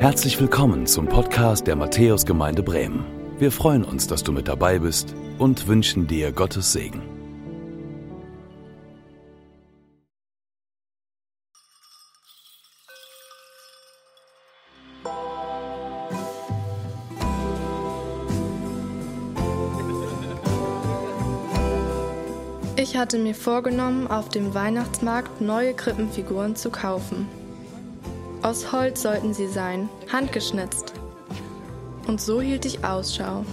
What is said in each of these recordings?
Herzlich willkommen zum Podcast der Matthäusgemeinde Bremen. Wir freuen uns, dass du mit dabei bist und wünschen dir Gottes Segen. Ich hatte mir vorgenommen, auf dem Weihnachtsmarkt neue Krippenfiguren zu kaufen. Aus Holz sollten sie sein, handgeschnitzt. Und so hielt ich Ausschau.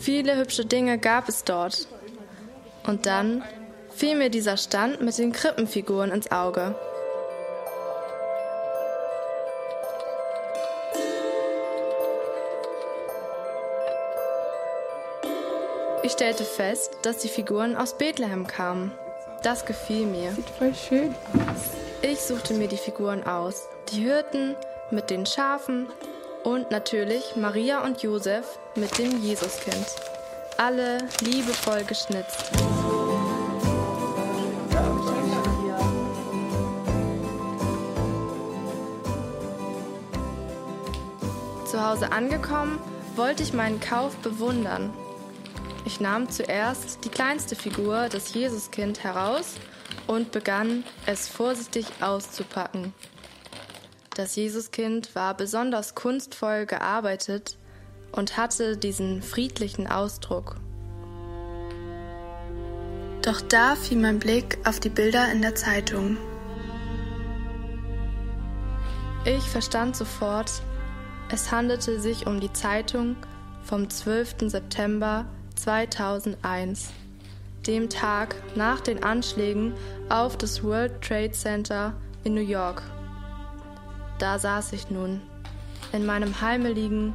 Viele hübsche Dinge gab es dort. Und dann fiel mir dieser Stand mit den Krippenfiguren ins Auge. Ich stellte fest, dass die Figuren aus Bethlehem kamen. Das gefiel mir. Sieht voll schön aus. Ich suchte mir die Figuren aus. Die Hirten mit den Schafen und natürlich Maria und Josef mit dem Jesuskind. Alle liebevoll geschnitzt. Zu Hause angekommen, wollte ich meinen Kauf bewundern. Ich nahm zuerst die kleinste Figur, das Jesuskind, heraus und begann, es vorsichtig auszupacken. Das Jesuskind war besonders kunstvoll gearbeitet und hatte diesen friedlichen Ausdruck. Doch da fiel mein Blick auf die Bilder in der Zeitung. Ich verstand sofort, es handelte sich um die Zeitung vom 12. September 2001, dem Tag nach den Anschlägen auf das World Trade Center in New York. Da saß ich nun, in meinem heimeligen,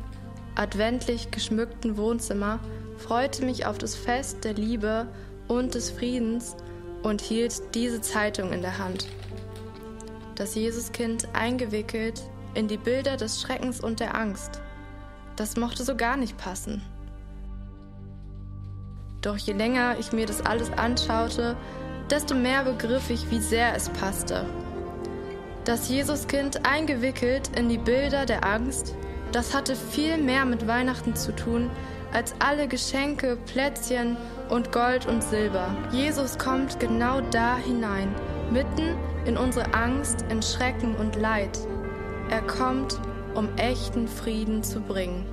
adventlich geschmückten Wohnzimmer, freute mich auf das Fest der Liebe und des Friedens und hielt diese Zeitung in der Hand. Das Jesuskind eingewickelt in die Bilder des Schreckens und der Angst. Das mochte so gar nicht passen. Doch je länger ich mir das alles anschaute, desto mehr begriff ich, wie sehr es passte. Das Jesuskind eingewickelt in die Bilder der Angst, das hatte viel mehr mit Weihnachten zu tun, als alle Geschenke, Plätzchen und Gold und Silber. Jesus kommt genau da hinein, mitten in unsere Angst, in Schrecken und Leid. Er kommt, um echten Frieden zu bringen.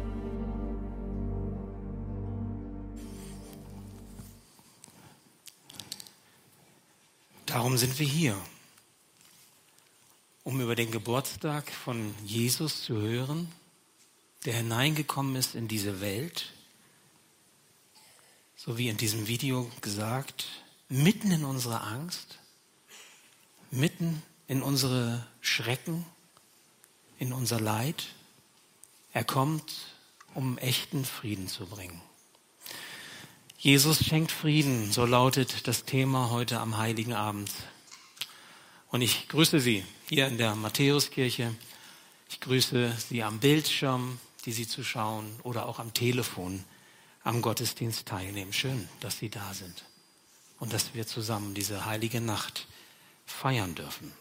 Darum sind wir hier, um über den Geburtstag von Jesus zu hören, der hineingekommen ist in diese Welt, so wie in diesem Video gesagt, mitten in unsere Angst, mitten in unsere Schrecken, in unser Leid. Er kommt, um echten Frieden zu bringen. Jesus schenkt Frieden, so lautet das Thema heute am Heiligen Abend. Und ich grüße Sie hier in der Matthäuskirche. Ich grüße Sie am Bildschirm, die Sie zuschauen, oder auch am Telefon am Gottesdienst teilnehmen. Schön, dass Sie da sind und dass wir zusammen diese heilige Nacht feiern dürfen.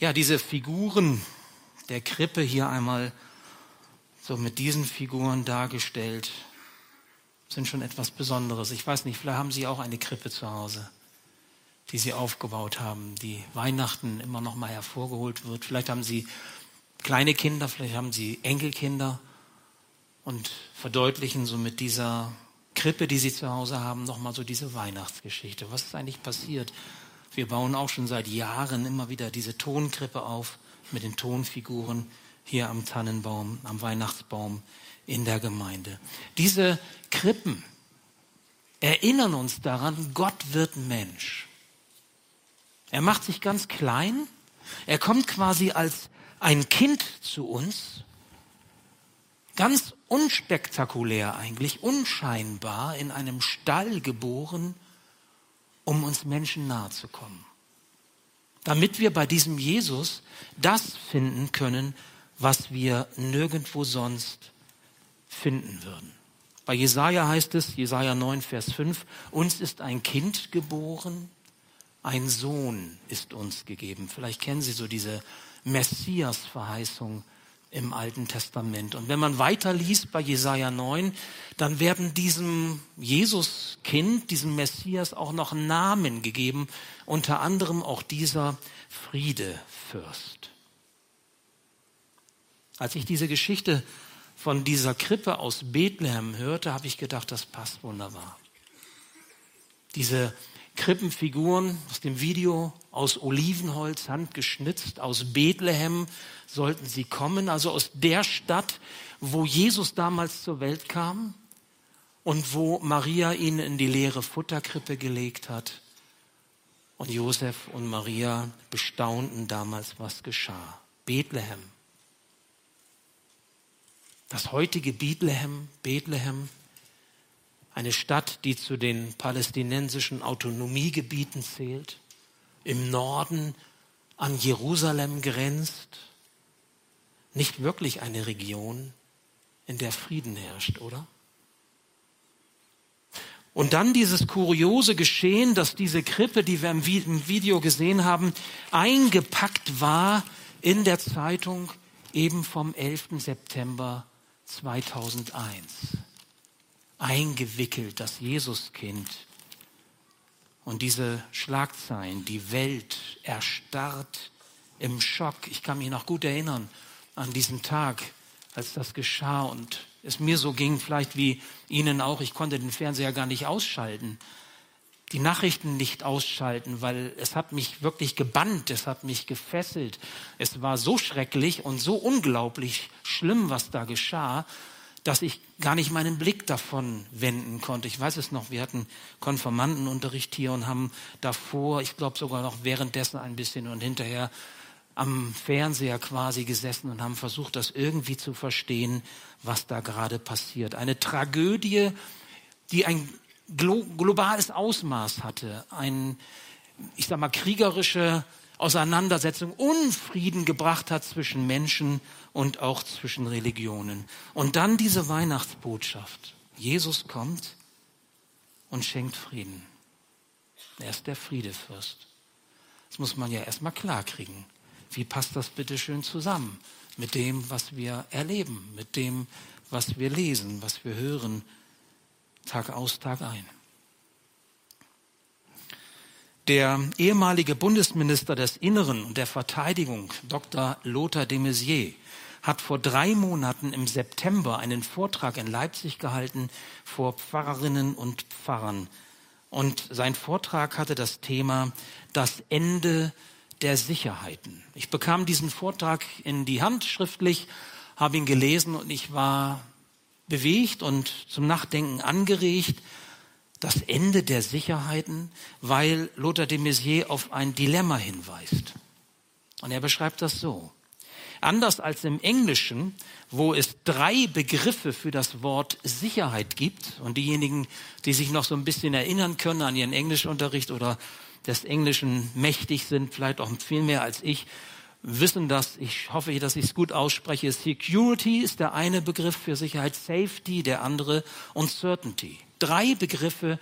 Ja, diese Figuren der Krippe hier einmal so mit diesen Figuren dargestellt sind schon etwas Besonderes. Ich weiß nicht, vielleicht haben Sie auch eine Krippe zu Hause, die Sie aufgebaut haben, die Weihnachten immer noch mal hervorgeholt wird. Vielleicht haben Sie kleine Kinder, vielleicht haben Sie Enkelkinder und verdeutlichen so mit dieser Krippe, die Sie zu Hause haben, noch mal so diese Weihnachtsgeschichte. Was ist eigentlich passiert? Wir bauen auch schon seit Jahren immer wieder diese Tonkrippe auf mit den Tonfiguren hier am Tannenbaum, am Weihnachtsbaum in der Gemeinde. Diese Krippen erinnern uns daran, Gott wird Mensch. Er macht sich ganz klein. Er kommt quasi als ein Kind zu uns. Ganz unspektakulär eigentlich, unscheinbar in einem Stall geboren, um uns Menschen nahe zu kommen. Damit wir bei diesem Jesus das finden können, was wir nirgendwo sonst finden würden. Bei Jesaja heißt es, Jesaja 9, Vers 5, uns ist ein Kind geboren, ein Sohn ist uns gegeben. Vielleicht kennen Sie so diese Messias-Verheißung im Alten Testament. Und wenn man weiterliest bei Jesaja 9, dann werden diesem Jesuskind, diesem Messias auch noch Namen gegeben, unter anderem auch dieser Friedefürst. Als ich diese Geschichte von dieser Krippe aus Bethlehem hörte, habe ich gedacht, das passt wunderbar. Diese Krippenfiguren aus dem Video aus Olivenholz, handgeschnitzt, aus Bethlehem sollten sie kommen, also aus der Stadt, wo Jesus damals zur Welt kam und wo Maria ihn in die leere Futterkrippe gelegt hat. Und Josef und Maria bestaunten damals, was geschah. Bethlehem. Das heutige Bethlehem, Bethlehem eine Stadt, die zu den palästinensischen Autonomiegebieten zählt, im Norden an Jerusalem grenzt, nicht wirklich eine Region, in der Frieden herrscht, oder? Und dann dieses kuriose Geschehen, dass diese Krippe, die wir im Video gesehen haben, eingepackt war in der Zeitung eben vom 11. September 2001 eingewickelt, das Jesuskind. Und diese Schlagzeilen, die Welt erstarrt im Schock. Ich kann mich noch gut erinnern an diesen Tag, als das geschah und es mir so ging, vielleicht wie Ihnen auch. Ich konnte den Fernseher gar nicht ausschalten, die Nachrichten nicht ausschalten, weil es hat mich wirklich gebannt, es hat mich gefesselt. Es war so schrecklich und so unglaublich schlimm, was da geschah dass ich gar nicht meinen Blick davon wenden konnte. Ich weiß es noch, wir hatten Konformantenunterricht hier und haben davor, ich glaube sogar noch währenddessen ein bisschen und hinterher am Fernseher quasi gesessen und haben versucht, das irgendwie zu verstehen, was da gerade passiert. Eine Tragödie, die ein globales Ausmaß hatte, ein, ich sag mal, kriegerische Auseinandersetzung, Unfrieden gebracht hat zwischen Menschen und auch zwischen Religionen. Und dann diese Weihnachtsbotschaft. Jesus kommt und schenkt Frieden. Er ist der Friedefürst. Das muss man ja erstmal klarkriegen. Wie passt das bitte schön zusammen mit dem, was wir erleben, mit dem, was wir lesen, was wir hören, Tag aus, Tag ein? Der ehemalige Bundesminister des Inneren und der Verteidigung, Dr. Lothar de Maizière, hat vor drei Monaten im September einen Vortrag in Leipzig gehalten vor Pfarrerinnen und Pfarrern. Und sein Vortrag hatte das Thema das Ende der Sicherheiten. Ich bekam diesen Vortrag in die Hand schriftlich, habe ihn gelesen und ich war bewegt und zum Nachdenken angeregt. Das Ende der Sicherheiten, weil Lothar de Maizière auf ein Dilemma hinweist. Und er beschreibt das so. Anders als im Englischen, wo es drei Begriffe für das Wort Sicherheit gibt und diejenigen, die sich noch so ein bisschen erinnern können an ihren Englischunterricht oder des Englischen mächtig sind, vielleicht auch viel mehr als ich, wissen das. Ich hoffe, dass ich es gut ausspreche. Security ist der eine Begriff für Sicherheit, Safety der andere und Certainty. Drei Begriffe,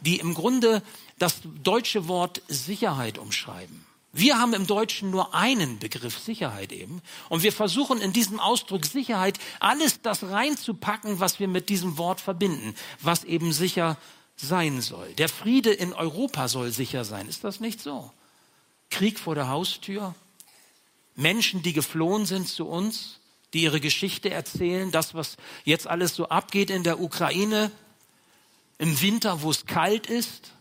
die im Grunde das deutsche Wort Sicherheit umschreiben. Wir haben im Deutschen nur einen Begriff Sicherheit eben. Und wir versuchen in diesem Ausdruck Sicherheit alles das reinzupacken, was wir mit diesem Wort verbinden, was eben sicher sein soll. Der Friede in Europa soll sicher sein. Ist das nicht so? Krieg vor der Haustür, Menschen, die geflohen sind zu uns, die ihre Geschichte erzählen, das, was jetzt alles so abgeht in der Ukraine, im Winter, wo es kalt ist,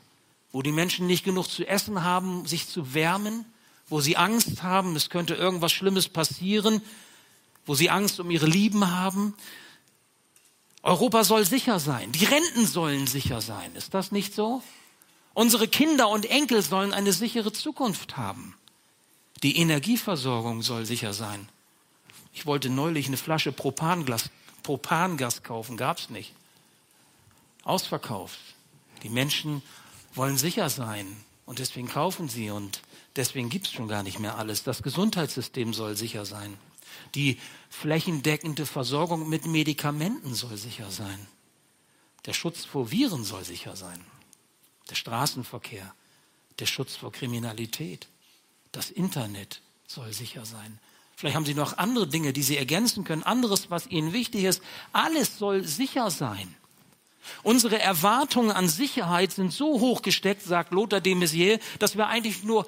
wo die Menschen nicht genug zu essen haben, sich zu wärmen, wo sie Angst haben, es könnte irgendwas Schlimmes passieren, wo sie Angst um ihre Lieben haben. Europa soll sicher sein, die Renten sollen sicher sein. Ist das nicht so? Unsere Kinder und Enkel sollen eine sichere Zukunft haben. Die Energieversorgung soll sicher sein. Ich wollte neulich eine Flasche Propangas, Propangas kaufen, gab's nicht. Ausverkauft. Die Menschen wollen sicher sein und deswegen kaufen sie und deswegen gibt es schon gar nicht mehr alles. Das Gesundheitssystem soll sicher sein. Die flächendeckende Versorgung mit Medikamenten soll sicher sein. Der Schutz vor Viren soll sicher sein. Der Straßenverkehr, der Schutz vor Kriminalität, das Internet soll sicher sein. Vielleicht haben Sie noch andere Dinge, die Sie ergänzen können, anderes, was Ihnen wichtig ist. Alles soll sicher sein. Unsere Erwartungen an Sicherheit sind so hoch gesteckt, sagt Lothar de Maizière, dass wir eigentlich nur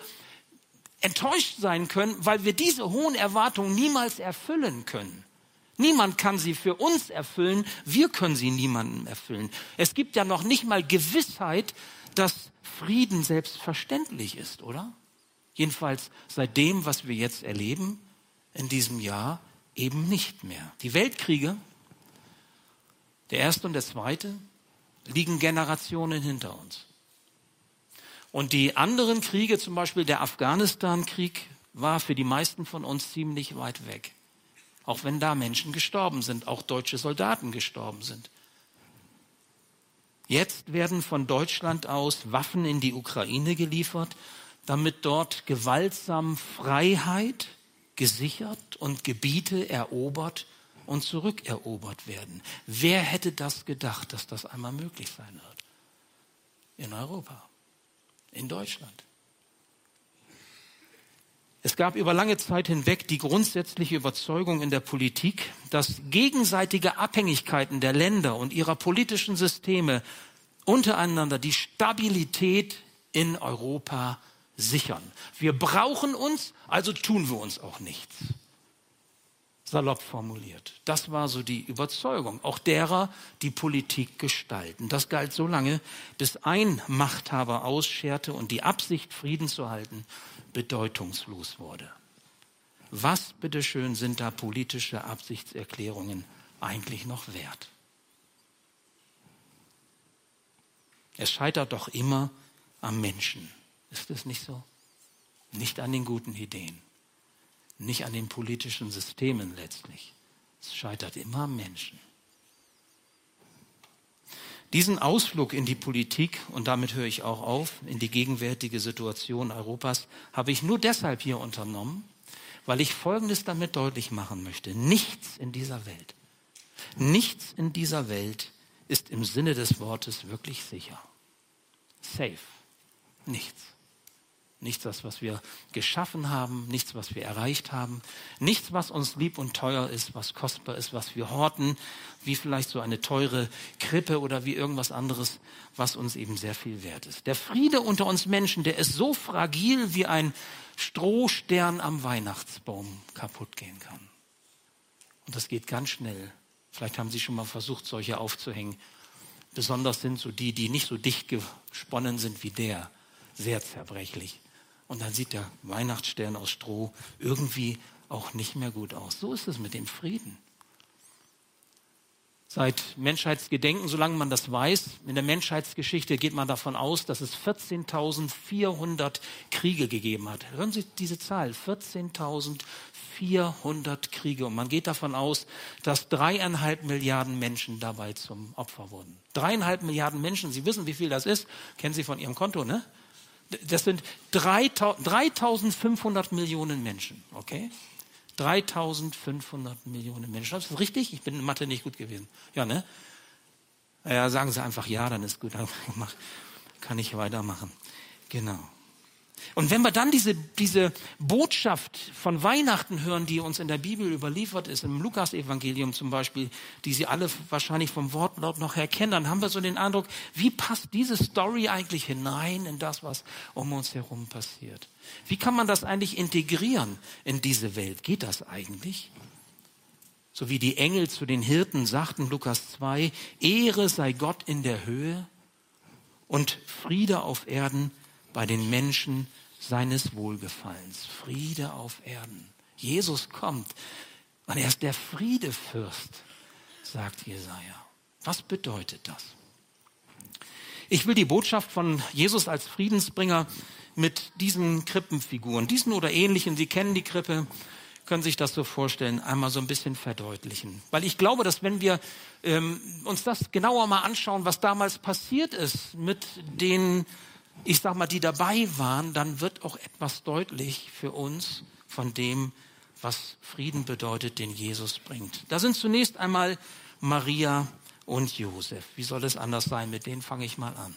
enttäuscht sein können, weil wir diese hohen Erwartungen niemals erfüllen können. Niemand kann sie für uns erfüllen, wir können sie niemandem erfüllen. Es gibt ja noch nicht mal Gewissheit, dass Frieden selbstverständlich ist, oder? Jedenfalls seit dem, was wir jetzt erleben, in diesem Jahr eben nicht mehr. Die Weltkriege, der erste und der zweite, liegen Generationen hinter uns. Und die anderen Kriege, zum Beispiel der Afghanistan-Krieg, war für die meisten von uns ziemlich weit weg. Auch wenn da Menschen gestorben sind, auch deutsche Soldaten gestorben sind. Jetzt werden von Deutschland aus Waffen in die Ukraine geliefert, damit dort gewaltsam Freiheit gesichert und Gebiete erobert und zurückerobert werden. Wer hätte das gedacht, dass das einmal möglich sein wird? In Europa, in Deutschland. Es gab über lange Zeit hinweg die grundsätzliche Überzeugung in der Politik, dass gegenseitige Abhängigkeiten der Länder und ihrer politischen Systeme untereinander die Stabilität in Europa sichern. Wir brauchen uns, also tun wir uns auch nichts. Salopp formuliert. Das war so die Überzeugung, auch derer, die Politik gestalten. Das galt so lange, bis ein Machthaber ausscherte und die Absicht, Frieden zu halten, bedeutungslos wurde. Was, bitteschön, sind da politische Absichtserklärungen eigentlich noch wert? Es scheitert doch immer am Menschen. Ist es nicht so? Nicht an den guten Ideen, nicht an den politischen Systemen letztlich. Es scheitert immer am Menschen. Diesen Ausflug in die Politik, und damit höre ich auch auf, in die gegenwärtige Situation Europas, habe ich nur deshalb hier unternommen, weil ich Folgendes damit deutlich machen möchte. Nichts in dieser Welt, nichts in dieser Welt ist im Sinne des Wortes wirklich sicher. Safe. Nichts. Nichts, das, was wir geschaffen haben, nichts, was wir erreicht haben, nichts, was uns lieb und teuer ist, was kostbar ist, was wir horten, wie vielleicht so eine teure Krippe oder wie irgendwas anderes, was uns eben sehr viel wert ist. Der Friede unter uns Menschen, der ist so fragil, wie ein Strohstern am Weihnachtsbaum kaputt gehen kann. Und das geht ganz schnell. Vielleicht haben Sie schon mal versucht, solche aufzuhängen. Besonders sind so die, die nicht so dicht gesponnen sind wie der, sehr zerbrechlich. Und dann sieht der Weihnachtsstern aus Stroh irgendwie auch nicht mehr gut aus. So ist es mit dem Frieden. Seit Menschheitsgedenken, solange man das weiß, in der Menschheitsgeschichte geht man davon aus, dass es 14.400 Kriege gegeben hat. Hören Sie diese Zahl, 14.400 Kriege. Und man geht davon aus, dass dreieinhalb Milliarden Menschen dabei zum Opfer wurden. Dreieinhalb Milliarden Menschen, Sie wissen, wie viel das ist, kennen Sie von Ihrem Konto, ne? Das sind 3500 Millionen Menschen, okay? 3500 Millionen Menschen. Ist das richtig? Ich bin in Mathe nicht gut gewesen. Ja, ne? Ja, sagen Sie einfach ja, dann ist gut. Dann kann ich weitermachen. Genau. Und wenn wir dann diese, diese Botschaft von Weihnachten hören, die uns in der Bibel überliefert ist, im Lukas-Evangelium zum Beispiel, die Sie alle wahrscheinlich vom Wortlaut noch erkennen, dann haben wir so den Eindruck, wie passt diese Story eigentlich hinein in das, was um uns herum passiert? Wie kann man das eigentlich integrieren in diese Welt? Geht das eigentlich? So wie die Engel zu den Hirten sagten, Lukas 2, Ehre sei Gott in der Höhe und Friede auf Erden bei den Menschen seines Wohlgefallens. Friede auf Erden. Jesus kommt und er ist der Friedefürst, sagt Jesaja. Was bedeutet das? Ich will die Botschaft von Jesus als Friedensbringer mit diesen Krippenfiguren, diesen oder ähnlichen, Sie kennen die Krippe, können sich das so vorstellen, einmal so ein bisschen verdeutlichen. Weil ich glaube, dass wenn wir ähm, uns das genauer mal anschauen, was damals passiert ist mit den ich sag mal, die dabei waren, dann wird auch etwas deutlich für uns von dem, was Frieden bedeutet, den Jesus bringt. Da sind zunächst einmal Maria und Josef. Wie soll es anders sein? Mit denen fange ich mal an.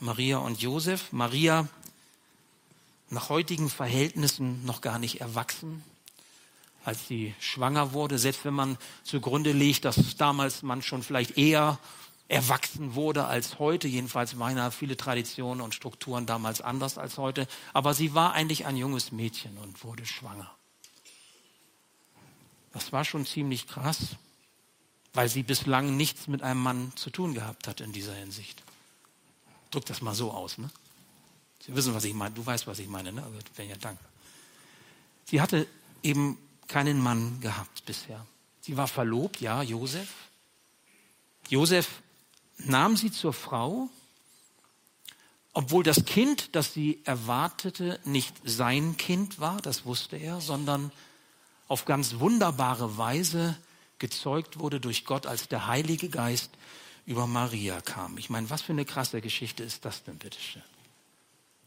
Maria und Josef. Maria nach heutigen Verhältnissen noch gar nicht erwachsen, als sie schwanger wurde, selbst wenn man zugrunde legt, dass damals man schon vielleicht eher erwachsen wurde als heute. Jedenfalls waren viele Traditionen und Strukturen damals anders als heute. Aber sie war eigentlich ein junges Mädchen und wurde schwanger. Das war schon ziemlich krass, weil sie bislang nichts mit einem Mann zu tun gehabt hat in dieser Hinsicht. Drück das mal so aus, ne? Sie wissen, was ich meine. Du weißt, was ich meine, ne? Ja, danke. Sie hatte eben keinen Mann gehabt bisher. Sie war verlobt, ja, Josef. Josef nahm sie zur Frau, obwohl das Kind, das sie erwartete, nicht sein Kind war, das wusste er, sondern auf ganz wunderbare Weise gezeugt wurde durch Gott, als der Heilige Geist über Maria kam. Ich meine, was für eine krasse Geschichte ist das denn, bitteschön?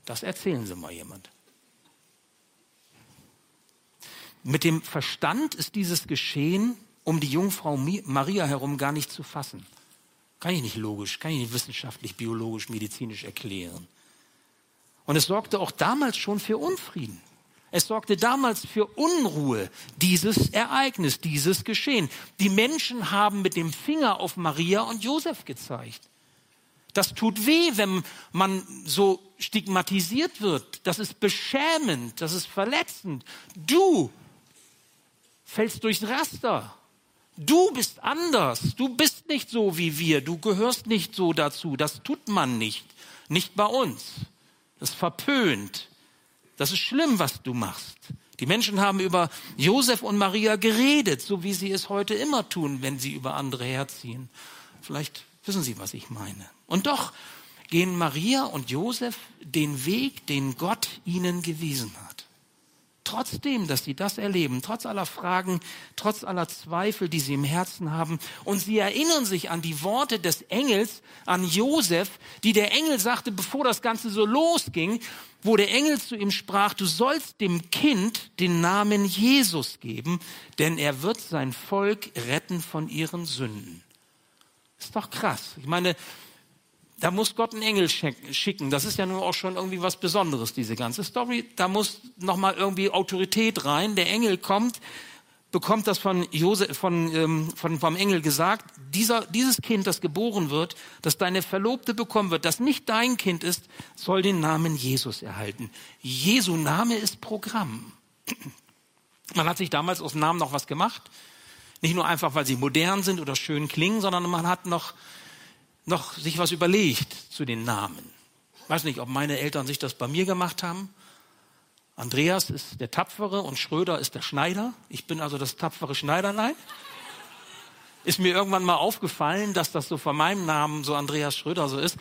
Das erzählen Sie mal jemand. Mit dem Verstand ist dieses Geschehen um die Jungfrau Maria herum gar nicht zu fassen. Kann ich nicht logisch, kann ich nicht wissenschaftlich, biologisch, medizinisch erklären. Und es sorgte auch damals schon für Unfrieden. Es sorgte damals für Unruhe, dieses Ereignis, dieses Geschehen. Die Menschen haben mit dem Finger auf Maria und Josef gezeigt. Das tut weh, wenn man so stigmatisiert wird. Das ist beschämend, das ist verletzend. Du fällst durchs Raster. Du bist anders. Du bist nicht so wie wir. Du gehörst nicht so dazu. Das tut man nicht. Nicht bei uns. Das verpönt. Das ist schlimm, was du machst. Die Menschen haben über Josef und Maria geredet, so wie sie es heute immer tun, wenn sie über andere herziehen. Vielleicht wissen Sie, was ich meine. Und doch gehen Maria und Josef den Weg, den Gott ihnen gewiesen hat trotzdem, dass sie das erleben, trotz aller Fragen, trotz aller Zweifel, die sie im Herzen haben. Und sie erinnern sich an die Worte des Engels, an Josef, die der Engel sagte, bevor das Ganze so losging, wo der Engel zu ihm sprach, du sollst dem Kind den Namen Jesus geben, denn er wird sein Volk retten von ihren Sünden. Ist doch krass. Ich meine, da muss Gott einen Engel schicken. Das ist ja nur auch schon irgendwie was Besonderes, diese ganze Story. Da muss nochmal irgendwie Autorität rein. Der Engel kommt, bekommt das von Josef, von, ähm, von, vom Engel gesagt. Dieser, dieses Kind, das geboren wird, das deine Verlobte bekommen wird, das nicht dein Kind ist, soll den Namen Jesus erhalten. Jesu Name ist Programm. Man hat sich damals aus dem Namen noch was gemacht. Nicht nur einfach, weil sie modern sind oder schön klingen, sondern man hat noch noch sich was überlegt zu den Namen. Ich weiß nicht, ob meine Eltern sich das bei mir gemacht haben. Andreas ist der Tapfere und Schröder ist der Schneider. Ich bin also das tapfere Schneiderlein. Ist mir irgendwann mal aufgefallen, dass das so von meinem Namen so Andreas Schröder so ist.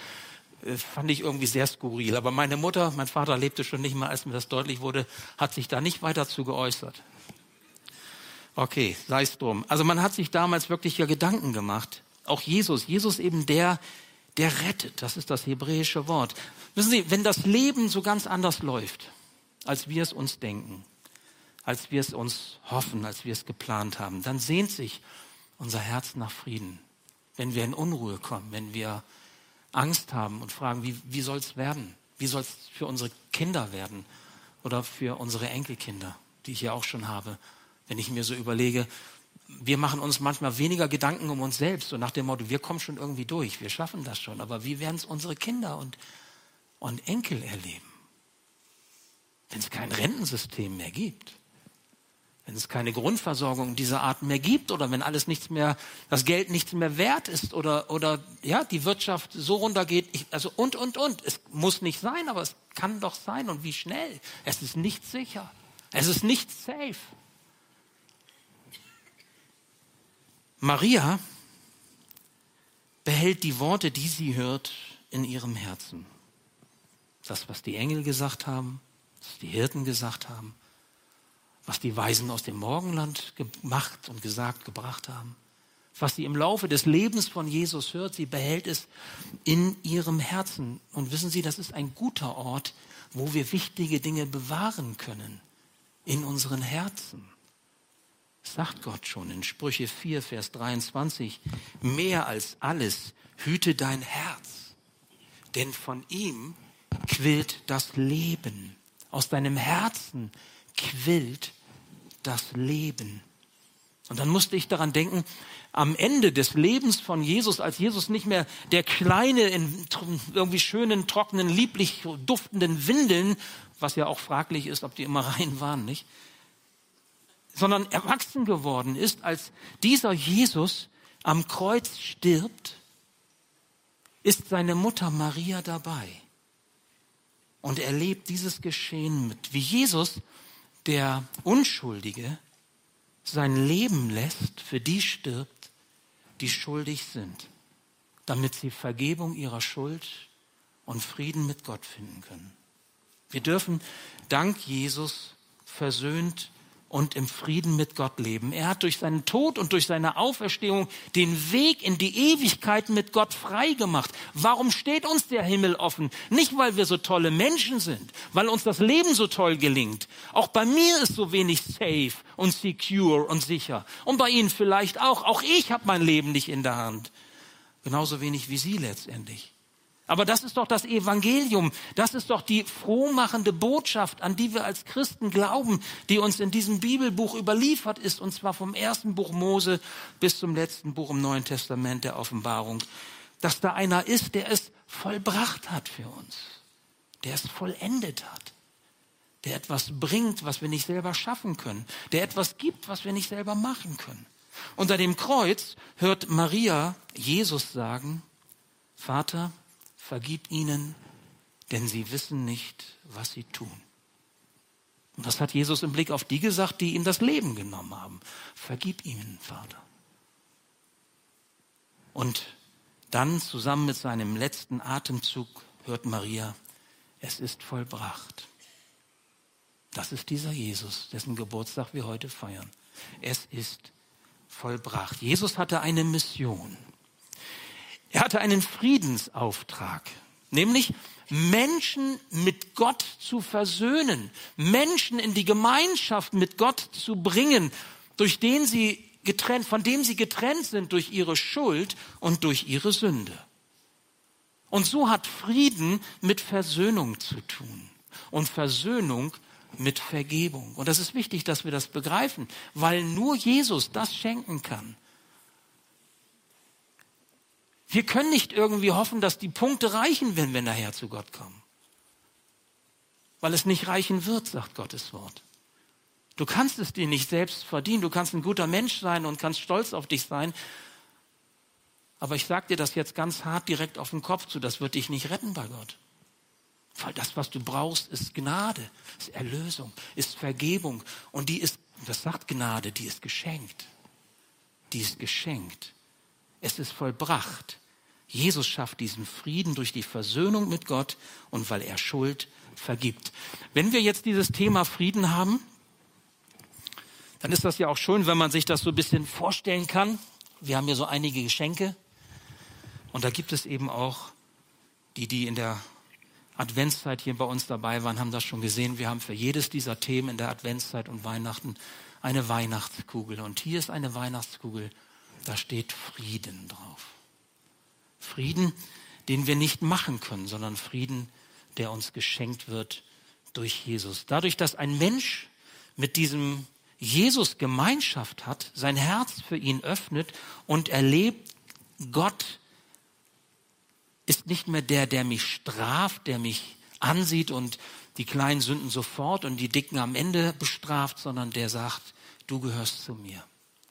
Äh, fand ich irgendwie sehr skurril. Aber meine Mutter, mein Vater lebte schon nicht mehr, als mir das deutlich wurde, hat sich da nicht weiter zu geäußert. Okay, sei es drum. Also man hat sich damals wirklich ja Gedanken gemacht auch Jesus, Jesus eben der, der rettet. Das ist das hebräische Wort. Wissen Sie, wenn das Leben so ganz anders läuft, als wir es uns denken, als wir es uns hoffen, als wir es geplant haben, dann sehnt sich unser Herz nach Frieden. Wenn wir in Unruhe kommen, wenn wir Angst haben und fragen, wie, wie soll es werden? Wie soll es für unsere Kinder werden? Oder für unsere Enkelkinder, die ich ja auch schon habe. Wenn ich mir so überlege, wir machen uns manchmal weniger Gedanken um uns selbst, so nach dem Motto, wir kommen schon irgendwie durch, wir schaffen das schon. Aber wie werden es unsere Kinder und, und Enkel erleben? Wenn es kein Rentensystem mehr gibt, wenn es keine Grundversorgung dieser Art mehr gibt oder wenn alles nichts mehr, das Geld nichts mehr wert ist oder, oder ja, die Wirtschaft so runtergeht, ich, also und, und, und. Es muss nicht sein, aber es kann doch sein und wie schnell. Es ist nicht sicher. Es ist nicht safe. Maria behält die Worte, die sie hört, in ihrem Herzen. Das, was die Engel gesagt haben, was die Hirten gesagt haben, was die Weisen aus dem Morgenland gemacht und gesagt, gebracht haben, was sie im Laufe des Lebens von Jesus hört, sie behält es in ihrem Herzen. Und wissen Sie, das ist ein guter Ort, wo wir wichtige Dinge bewahren können, in unseren Herzen sagt Gott schon in Sprüche 4, Vers 23, mehr als alles hüte dein Herz, denn von ihm quillt das Leben. Aus deinem Herzen quillt das Leben. Und dann musste ich daran denken, am Ende des Lebens von Jesus, als Jesus nicht mehr der kleine, in irgendwie schönen, trockenen, lieblich duftenden Windeln, was ja auch fraglich ist, ob die immer rein waren, nicht? Sondern erwachsen geworden ist, als dieser Jesus am Kreuz stirbt, ist seine Mutter Maria dabei und erlebt dieses Geschehen mit, wie Jesus, der Unschuldige, sein Leben lässt, für die stirbt, die schuldig sind, damit sie Vergebung ihrer Schuld und Frieden mit Gott finden können. Wir dürfen dank Jesus versöhnt und im Frieden mit Gott leben. Er hat durch seinen Tod und durch seine Auferstehung den Weg in die Ewigkeit mit Gott frei gemacht. Warum steht uns der Himmel offen? Nicht, weil wir so tolle Menschen sind, weil uns das Leben so toll gelingt. Auch bei mir ist so wenig safe und secure und sicher. Und bei Ihnen vielleicht auch. Auch ich habe mein Leben nicht in der Hand. Genauso wenig wie Sie letztendlich. Aber das ist doch das Evangelium. Das ist doch die frohmachende Botschaft, an die wir als Christen glauben, die uns in diesem Bibelbuch überliefert ist, und zwar vom ersten Buch Mose bis zum letzten Buch im Neuen Testament der Offenbarung. Dass da einer ist, der es vollbracht hat für uns. Der es vollendet hat. Der etwas bringt, was wir nicht selber schaffen können. Der etwas gibt, was wir nicht selber machen können. Unter dem Kreuz hört Maria Jesus sagen, Vater, vergib ihnen, denn sie wissen nicht, was sie tun. Und das hat Jesus im Blick auf die gesagt, die ihm das Leben genommen haben. Vergib ihnen, Vater. Und dann zusammen mit seinem letzten Atemzug hört Maria, es ist vollbracht. Das ist dieser Jesus, dessen Geburtstag wir heute feiern. Es ist vollbracht. Jesus hatte eine Mission. Er hatte einen Friedensauftrag, nämlich Menschen mit Gott zu versöhnen, Menschen in die Gemeinschaft mit Gott zu bringen, durch den sie getrennt, von dem sie getrennt sind durch ihre Schuld und durch ihre Sünde. Und so hat Frieden mit Versöhnung zu tun und Versöhnung mit Vergebung. Und das ist wichtig, dass wir das begreifen, weil nur Jesus das schenken kann. Wir können nicht irgendwie hoffen, dass die Punkte reichen, wenn wir nachher zu Gott kommen. Weil es nicht reichen wird, sagt Gottes Wort. Du kannst es dir nicht selbst verdienen. Du kannst ein guter Mensch sein und kannst stolz auf dich sein. Aber ich sage dir das jetzt ganz hart direkt auf den Kopf zu. Das wird dich nicht retten bei Gott. Weil das, was du brauchst, ist Gnade, ist Erlösung, ist Vergebung. Und die ist, das sagt Gnade, die ist geschenkt. Die ist geschenkt. Es ist vollbracht. Jesus schafft diesen Frieden durch die Versöhnung mit Gott und weil er Schuld vergibt. Wenn wir jetzt dieses Thema Frieden haben, dann ist das ja auch schön, wenn man sich das so ein bisschen vorstellen kann. Wir haben hier so einige Geschenke und da gibt es eben auch die, die in der Adventszeit hier bei uns dabei waren, haben das schon gesehen. Wir haben für jedes dieser Themen in der Adventszeit und Weihnachten eine Weihnachtskugel. Und hier ist eine Weihnachtskugel da steht Frieden drauf. Frieden, den wir nicht machen können, sondern Frieden, der uns geschenkt wird durch Jesus. Dadurch, dass ein Mensch mit diesem Jesus Gemeinschaft hat, sein Herz für ihn öffnet und erlebt, Gott ist nicht mehr der, der mich straft, der mich ansieht und die kleinen Sünden sofort und die dicken am Ende bestraft, sondern der sagt, du gehörst zu mir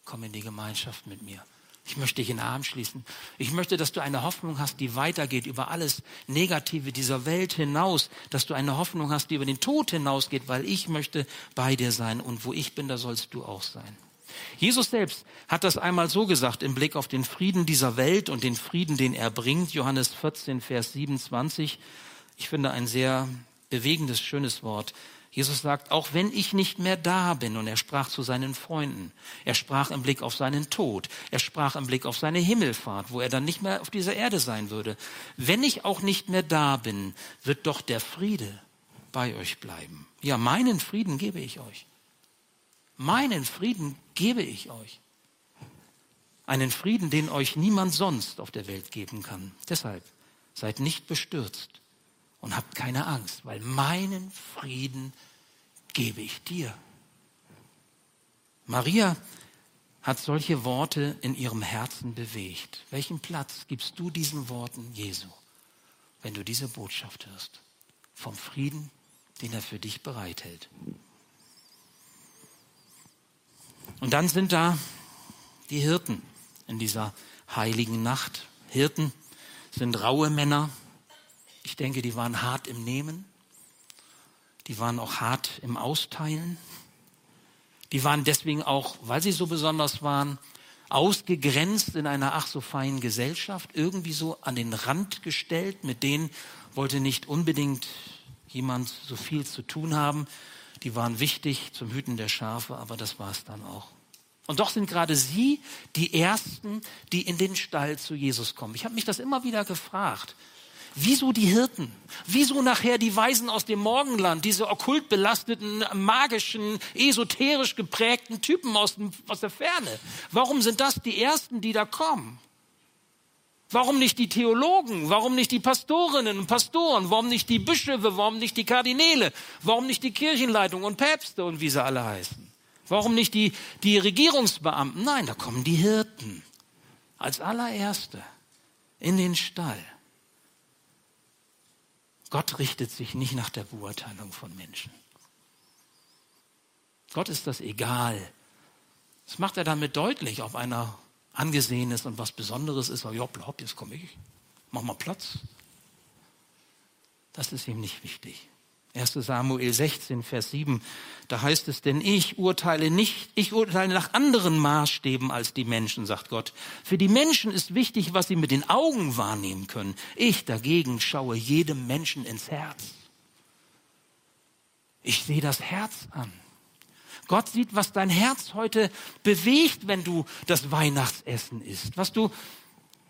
komm in die Gemeinschaft mit mir. Ich möchte dich in den Arm schließen. Ich möchte, dass du eine Hoffnung hast, die weitergeht über alles Negative dieser Welt hinaus, dass du eine Hoffnung hast, die über den Tod hinausgeht, weil ich möchte bei dir sein und wo ich bin, da sollst du auch sein. Jesus selbst hat das einmal so gesagt im Blick auf den Frieden dieser Welt und den Frieden, den er bringt. Johannes 14, Vers 27. Ich finde ein sehr bewegendes, schönes Wort. Jesus sagt, auch wenn ich nicht mehr da bin, und er sprach zu seinen Freunden, er sprach im Blick auf seinen Tod, er sprach im Blick auf seine Himmelfahrt, wo er dann nicht mehr auf dieser Erde sein würde. Wenn ich auch nicht mehr da bin, wird doch der Friede bei euch bleiben. Ja, meinen Frieden gebe ich euch. Meinen Frieden gebe ich euch. Einen Frieden, den euch niemand sonst auf der Welt geben kann. Deshalb seid nicht bestürzt und habt keine Angst, weil meinen Frieden gebe ich dir. Maria hat solche Worte in ihrem Herzen bewegt. Welchen Platz gibst du diesen Worten Jesu, wenn du diese Botschaft hörst? Vom Frieden, den er für dich bereithält. Und dann sind da die Hirten in dieser heiligen Nacht. Hirten sind raue Männer. Ich denke, die waren hart im Nehmen. Die waren auch hart im Austeilen. Die waren deswegen auch, weil sie so besonders waren, ausgegrenzt in einer ach so feinen Gesellschaft, irgendwie so an den Rand gestellt. Mit denen wollte nicht unbedingt jemand so viel zu tun haben. Die waren wichtig zum Hüten der Schafe, aber das war es dann auch. Und doch sind gerade sie die Ersten, die in den Stall zu Jesus kommen. Ich habe mich das immer wieder gefragt. Wieso die Hirten? Wieso nachher die Weisen aus dem Morgenland, diese okkult belasteten, magischen, esoterisch geprägten Typen aus, dem, aus der Ferne? Warum sind das die Ersten, die da kommen? Warum nicht die Theologen? Warum nicht die Pastorinnen und Pastoren? Warum nicht die Bischöfe? Warum nicht die Kardinäle? Warum nicht die Kirchenleitung und Päpste und wie sie alle heißen? Warum nicht die, die Regierungsbeamten? Nein, da kommen die Hirten als allererste in den Stall. Gott richtet sich nicht nach der Beurteilung von Menschen. Gott ist das egal. Das macht er damit deutlich, ob einer angesehen ist und was Besonderes ist. Ja, hopp, jetzt komme ich. Mach mal Platz. Das ist ihm nicht wichtig. 1 Samuel 16, Vers 7, da heißt es, denn ich urteile nicht, ich urteile nach anderen Maßstäben als die Menschen, sagt Gott. Für die Menschen ist wichtig, was sie mit den Augen wahrnehmen können. Ich dagegen schaue jedem Menschen ins Herz. Ich sehe das Herz an. Gott sieht, was dein Herz heute bewegt, wenn du das Weihnachtsessen isst, was du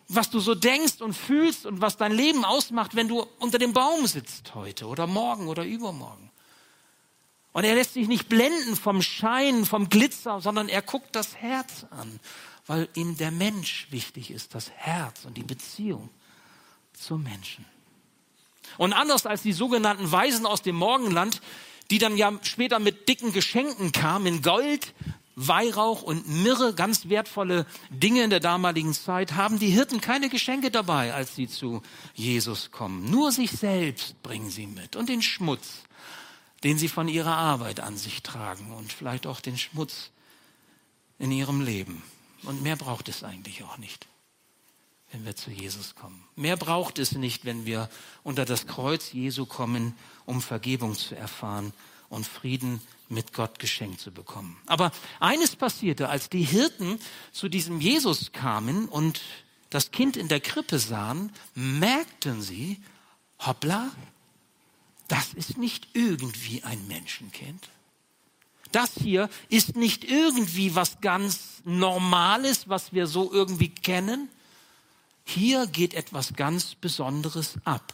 was du so denkst und fühlst und was dein Leben ausmacht, wenn du unter dem Baum sitzt heute oder morgen oder übermorgen. Und er lässt sich nicht blenden vom Schein, vom Glitzer, sondern er guckt das Herz an, weil ihm der Mensch wichtig ist, das Herz und die Beziehung zum Menschen. Und anders als die sogenannten Weisen aus dem Morgenland, die dann ja später mit dicken Geschenken kamen, in Gold, Weihrauch und Myrrhe, ganz wertvolle Dinge in der damaligen Zeit, haben die Hirten keine Geschenke dabei, als sie zu Jesus kommen. Nur sich selbst bringen sie mit und den Schmutz, den sie von ihrer Arbeit an sich tragen und vielleicht auch den Schmutz in ihrem Leben. Und mehr braucht es eigentlich auch nicht, wenn wir zu Jesus kommen. Mehr braucht es nicht, wenn wir unter das Kreuz Jesu kommen, um Vergebung zu erfahren und Frieden mit Gott geschenkt zu bekommen. Aber eines passierte, als die Hirten zu diesem Jesus kamen und das Kind in der Krippe sahen, merkten sie, hoppla, das ist nicht irgendwie ein Menschenkind. Das hier ist nicht irgendwie was ganz Normales, was wir so irgendwie kennen. Hier geht etwas ganz Besonderes ab.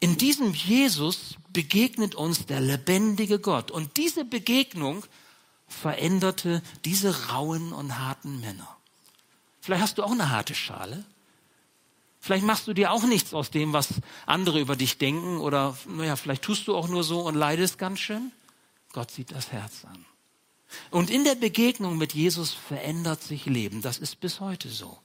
In diesem Jesus begegnet uns der lebendige Gott. Und diese Begegnung veränderte diese rauen und harten Männer. Vielleicht hast du auch eine harte Schale. Vielleicht machst du dir auch nichts aus dem, was andere über dich denken. Oder naja, vielleicht tust du auch nur so und leidest ganz schön. Gott sieht das Herz an. Und in der Begegnung mit Jesus verändert sich Leben. Das ist bis heute so.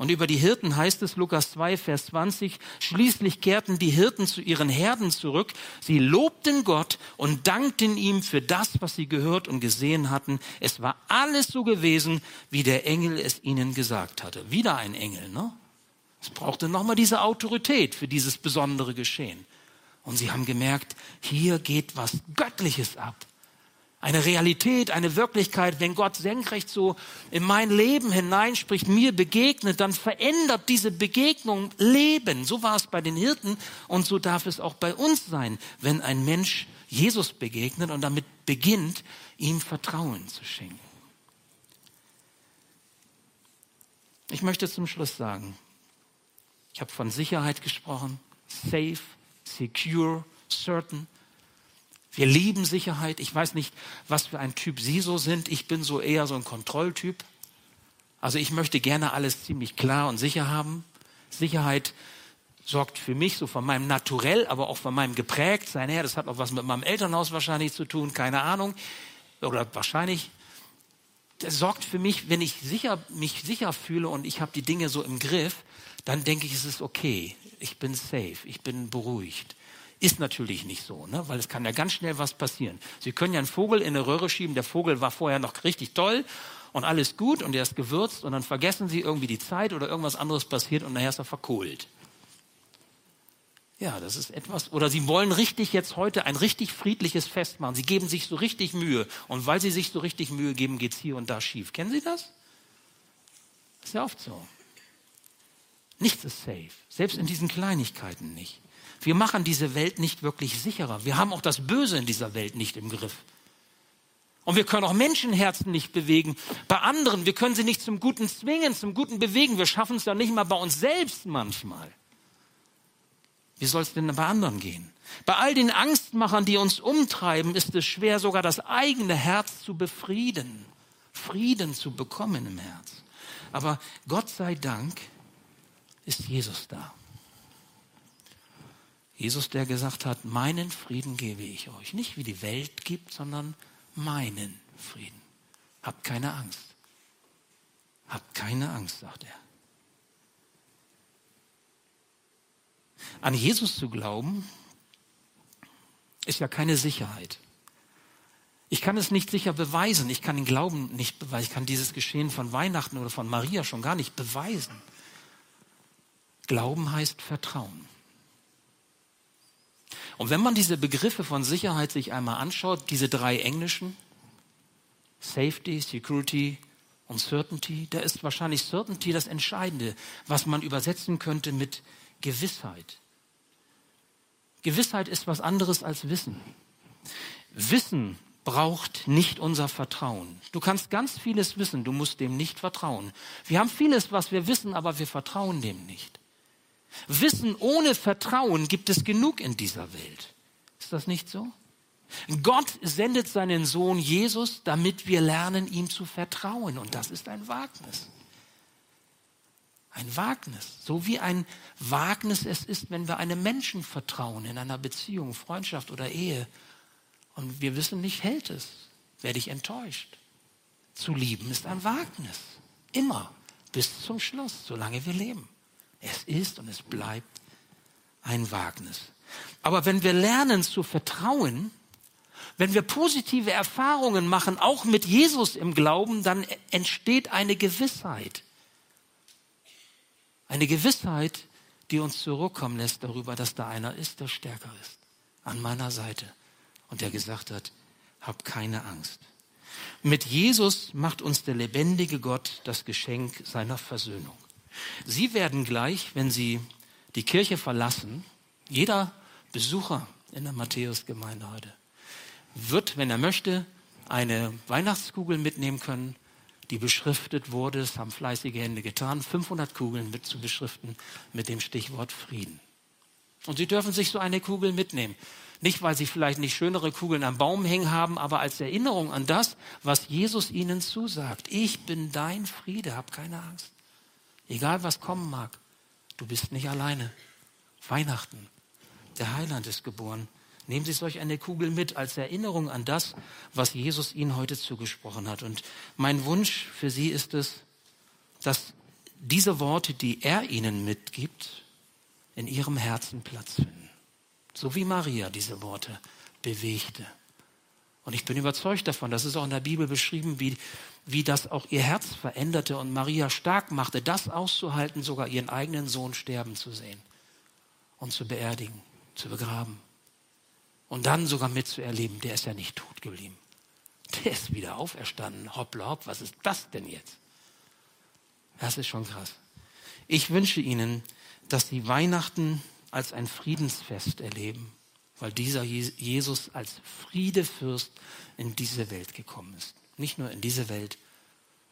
Und über die Hirten heißt es Lukas 2, Vers 20, schließlich kehrten die Hirten zu ihren Herden zurück. Sie lobten Gott und dankten ihm für das, was sie gehört und gesehen hatten. Es war alles so gewesen, wie der Engel es ihnen gesagt hatte. Wieder ein Engel, ne? Es brauchte nochmal diese Autorität für dieses besondere Geschehen. Und sie haben gemerkt, hier geht was Göttliches ab eine Realität, eine Wirklichkeit, wenn Gott senkrecht so in mein Leben hineinspricht, mir begegnet, dann verändert diese Begegnung Leben. So war es bei den Hirten und so darf es auch bei uns sein, wenn ein Mensch Jesus begegnet und damit beginnt, ihm Vertrauen zu schenken. Ich möchte zum Schluss sagen, ich habe von Sicherheit gesprochen, safe, secure, certain. Wir lieben Sicherheit. Ich weiß nicht, was für ein Typ Sie so sind. Ich bin so eher so ein Kontrolltyp. Also ich möchte gerne alles ziemlich klar und sicher haben. Sicherheit sorgt für mich so von meinem Naturell, aber auch von meinem Geprägtsein her. Das hat auch was mit meinem Elternhaus wahrscheinlich zu tun, keine Ahnung. oder wahrscheinlich, der sorgt für mich, wenn ich sicher, mich sicher fühle und ich habe die Dinge so im Griff, dann denke ich, es ist okay. Ich bin safe, ich bin beruhigt. Ist natürlich nicht so, ne? weil es kann ja ganz schnell was passieren. Sie können ja einen Vogel in eine Röhre schieben, der Vogel war vorher noch richtig toll und alles gut und er ist gewürzt und dann vergessen Sie irgendwie die Zeit oder irgendwas anderes passiert und nachher ist er verkohlt. Ja, das ist etwas, oder Sie wollen richtig jetzt heute ein richtig friedliches Fest machen. Sie geben sich so richtig Mühe. Und weil Sie sich so richtig Mühe geben, geht's hier und da schief. Kennen Sie das? Ist ja oft so. Nichts ist safe. Selbst in diesen Kleinigkeiten nicht. Wir machen diese Welt nicht wirklich sicherer. Wir haben auch das Böse in dieser Welt nicht im Griff. Und wir können auch Menschenherzen nicht bewegen. Bei anderen, wir können sie nicht zum Guten zwingen, zum Guten bewegen. Wir schaffen es ja nicht mal bei uns selbst manchmal. Wie soll es denn bei anderen gehen? Bei all den Angstmachern, die uns umtreiben, ist es schwer, sogar das eigene Herz zu befrieden, Frieden zu bekommen im Herz. Aber Gott sei Dank ist Jesus da. Jesus, der gesagt hat, meinen Frieden gebe ich euch. Nicht wie die Welt gibt, sondern meinen Frieden. Habt keine Angst. Habt keine Angst, sagt er. An Jesus zu glauben, ist ja keine Sicherheit. Ich kann es nicht sicher beweisen. Ich kann den Glauben nicht beweisen. Ich kann dieses Geschehen von Weihnachten oder von Maria schon gar nicht beweisen. Glauben heißt Vertrauen. Und wenn man diese Begriffe von Sicherheit sich einmal anschaut, diese drei englischen, Safety, Security und Certainty, da ist wahrscheinlich Certainty das Entscheidende, was man übersetzen könnte mit Gewissheit. Gewissheit ist was anderes als Wissen. Wissen braucht nicht unser Vertrauen. Du kannst ganz vieles wissen, du musst dem nicht vertrauen. Wir haben vieles, was wir wissen, aber wir vertrauen dem nicht. Wissen ohne Vertrauen gibt es genug in dieser Welt. Ist das nicht so? Gott sendet seinen Sohn Jesus, damit wir lernen, ihm zu vertrauen. Und das ist ein Wagnis. Ein Wagnis. So wie ein Wagnis es ist, wenn wir einem Menschen vertrauen, in einer Beziehung, Freundschaft oder Ehe. Und wir wissen nicht, hält es? Werde ich enttäuscht? Zu lieben ist ein Wagnis. Immer. Bis zum Schluss, solange wir leben. Es ist und es bleibt ein Wagnis. Aber wenn wir lernen zu vertrauen, wenn wir positive Erfahrungen machen, auch mit Jesus im Glauben, dann entsteht eine Gewissheit. Eine Gewissheit, die uns zurückkommen lässt darüber, dass da einer ist, der stärker ist, an meiner Seite und der gesagt hat, hab keine Angst. Mit Jesus macht uns der lebendige Gott das Geschenk seiner Versöhnung. Sie werden gleich, wenn Sie die Kirche verlassen, jeder Besucher in der Matthäusgemeinde heute wird, wenn er möchte, eine Weihnachtskugel mitnehmen können die beschriftet wurde. Das haben fleißige Hände getan, 500 Kugeln mit zu beschriften mit dem Stichwort Frieden. Und Sie dürfen sich so eine Kugel mitnehmen. Nicht, weil Sie vielleicht nicht schönere Kugeln am Baum hängen haben, aber als Erinnerung an das, was Jesus Ihnen zusagt. Ich bin dein Friede, hab keine Angst. Egal was kommen mag, du bist nicht alleine. Weihnachten, der Heiland ist geboren. Nehmen Sie solch eine Kugel mit als Erinnerung an das, was Jesus Ihnen heute zugesprochen hat. Und mein Wunsch für Sie ist es, dass diese Worte, die er Ihnen mitgibt, in Ihrem Herzen Platz finden. So wie Maria diese Worte bewegte. Und ich bin überzeugt davon, das ist auch in der Bibel beschrieben, wie, wie das auch ihr Herz veränderte und Maria stark machte, das auszuhalten, sogar ihren eigenen Sohn sterben zu sehen und zu beerdigen, zu begraben. Und dann sogar mitzuerleben, der ist ja nicht tot geblieben. Der ist wieder auferstanden. Hoppla hopp, was ist das denn jetzt? Das ist schon krass. Ich wünsche Ihnen, dass Sie Weihnachten als ein Friedensfest erleben, weil dieser Jesus als Friedefürst in diese Welt gekommen ist. Nicht nur in diese Welt,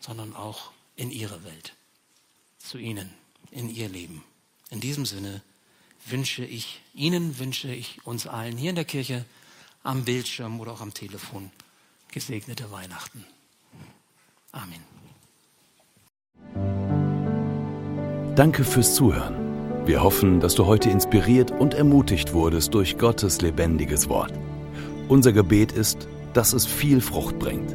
sondern auch in Ihre Welt. Zu Ihnen, in Ihr Leben. In diesem Sinne, wünsche ich, Ihnen wünsche ich uns allen hier in der Kirche, am Bildschirm oder auch am Telefon gesegnete Weihnachten. Amen. Danke fürs Zuhören. Wir hoffen, dass du heute inspiriert und ermutigt wurdest durch Gottes lebendiges Wort. Unser Gebet ist, dass es viel Frucht bringt.